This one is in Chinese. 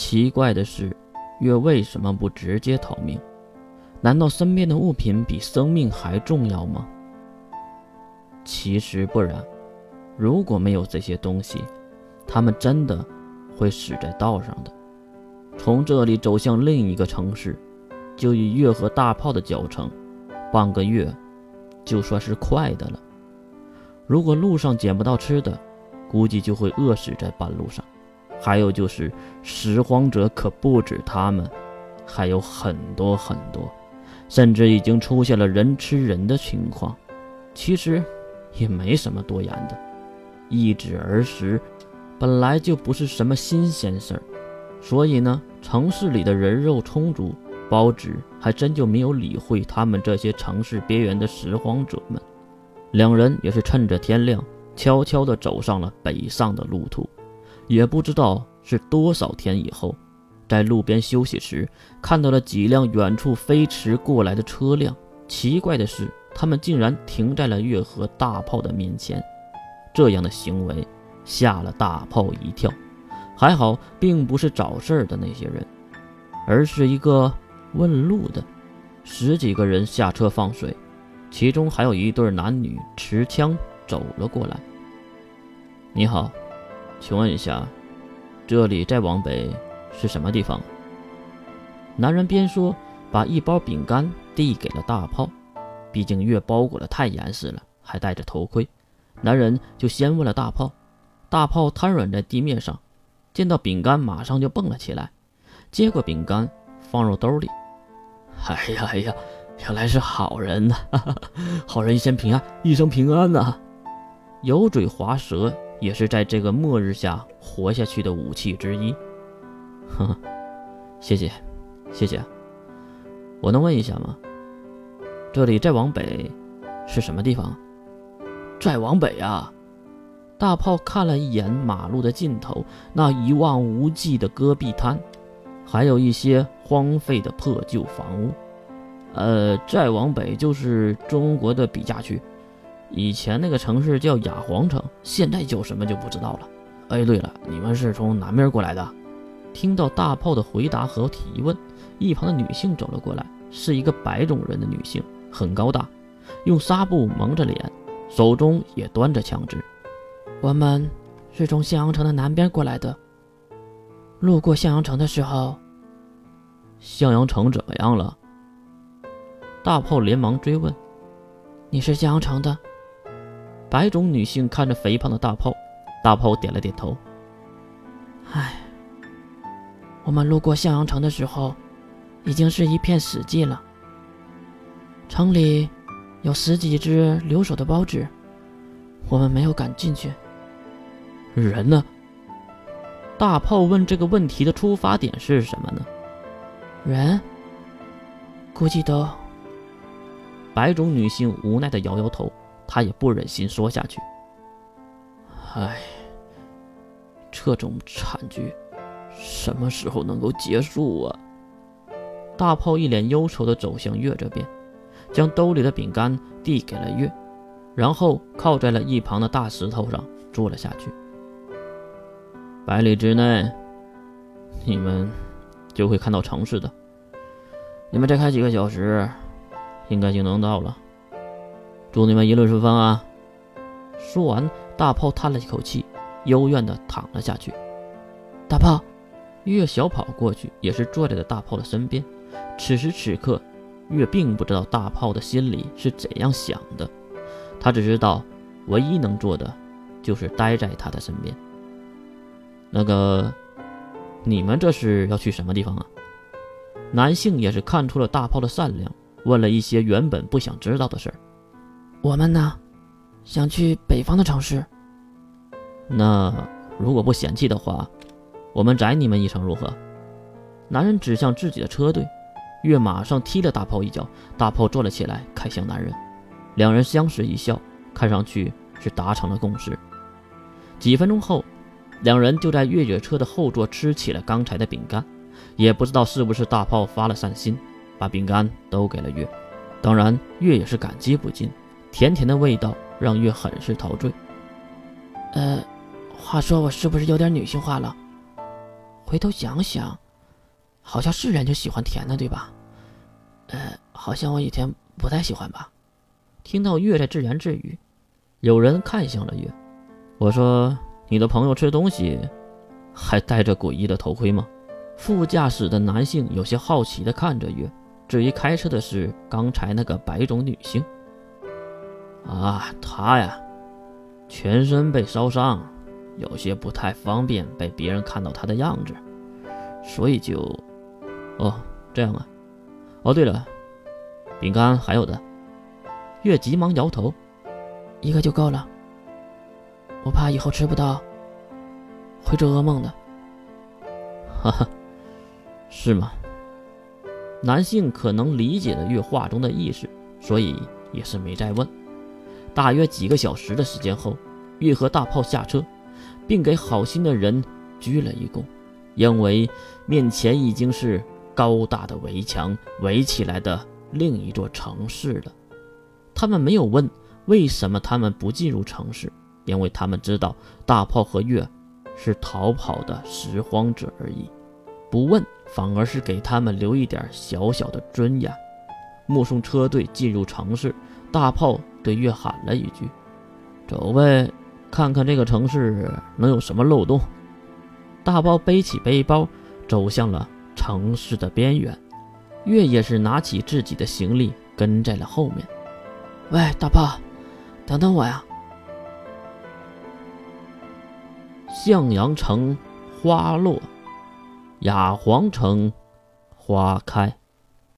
奇怪的是，月为什么不直接逃命？难道身边的物品比生命还重要吗？其实不然，如果没有这些东西，他们真的会死在道上的。从这里走向另一个城市，就以月和大炮的脚程，半个月就算是快的了。如果路上捡不到吃的，估计就会饿死在半路上。还有就是，拾荒者可不止他们，还有很多很多，甚至已经出现了人吃人的情况。其实也没什么多言的，一指儿时，本来就不是什么新鲜事儿，所以呢，城市里的人肉充足，包子还真就没有理会他们这些城市边缘的拾荒者们。两人也是趁着天亮，悄悄地走上了北上的路途。也不知道是多少天以后，在路边休息时，看到了几辆远处飞驰过来的车辆。奇怪的是，他们竟然停在了月河大炮的面前。这样的行为吓了大炮一跳。还好，并不是找事儿的那些人，而是一个问路的。十几个人下车放水，其中还有一对男女持枪走了过来。你好。请问一下，这里再往北是什么地方？男人边说，把一包饼干递给了大炮。毕竟月包裹的太严实了，还戴着头盔。男人就先问了大炮。大炮瘫软在地面上，见到饼干马上就蹦了起来，接过饼干放入兜里。哎呀哎呀，原来是好人呐！好人一生平安，一生平安呐！油嘴滑舌。也是在这个末日下活下去的武器之一。呵呵，谢谢，谢谢。我能问一下吗？这里再往北是什么地方？再往北啊！大炮看了一眼马路的尽头，那一望无际的戈壁滩，还有一些荒废的破旧房屋。呃，再往北就是中国的笔架区。以前那个城市叫雅皇城，现在叫什么就不知道了。哎，对了，你们是从南边过来的？听到大炮的回答和提问，一旁的女性走了过来，是一个白种人的女性，很高大，用纱布蒙着脸，手中也端着枪支。我们是从向阳城的南边过来的。路过向阳城的时候，向阳城怎么样了？大炮连忙追问：“你是向阳城的？”白种女性看着肥胖的大炮，大炮点了点头。唉，我们路过向阳城的时候，已经是一片死寂了。城里有十几只留守的包子，我们没有敢进去。人呢？大炮问这个问题的出发点是什么呢？人，估计都……白种女性无奈的摇摇头。他也不忍心说下去。唉，这种惨剧什么时候能够结束啊？大炮一脸忧愁地走向月这边，将兜里的饼干递给了月，然后靠在了一旁的大石头上坐了下去。百里之内，你们就会看到城市的。你们再开几个小时，应该就能到了。祝你们一路顺风啊！说完，大炮叹了一口气，幽怨地躺了下去。大炮，月小跑过去，也是坐在了大炮的身边。此时此刻，月并不知道大炮的心里是怎样想的，他只知道，唯一能做的就是待在他的身边。那个，你们这是要去什么地方啊？男性也是看出了大炮的善良，问了一些原本不想知道的事儿。我们呢，想去北方的城市。那如果不嫌弃的话，我们载你们一程如何？男人指向自己的车队，月马上踢了大炮一脚，大炮坐了起来，看向男人。两人相视一笑，看上去是达成了共识。几分钟后，两人就在越野车的后座吃起了刚才的饼干，也不知道是不是大炮发了善心，把饼干都给了月。当然，月也是感激不尽。甜甜的味道让月很是陶醉。呃，话说我是不是有点女性化了？回头想想，好像是人就喜欢甜的，对吧？呃，好像我以前不太喜欢吧。听到月在自言自语，有人看向了月。我说：“你的朋友吃东西还戴着诡异的头盔吗？”副驾驶的男性有些好奇地看着月。至于开车的是刚才那个白种女性。啊，他呀，全身被烧伤，有些不太方便被别人看到他的样子，所以就……哦，这样啊。哦，对了，饼干还有的。月急忙摇头，一个就够了。我怕以后吃不到，会做噩梦的。哈哈，是吗？男性可能理解了月话中的意思，所以也是没再问。大约几个小时的时间后，月和大炮下车，并给好心的人鞠了一躬，因为面前已经是高大的围墙围起来的另一座城市了。他们没有问为什么他们不进入城市，因为他们知道大炮和月是逃跑的拾荒者而已。不问，反而是给他们留一点小小的尊严。目送车队进入城市，大炮对月喊了一句：“走呗，看看这个城市能有什么漏洞。”大豹背起背包，走向了城市的边缘。月也是拿起自己的行李，跟在了后面。喂，大炮，等等我呀！向阳城花落，雅皇城花开。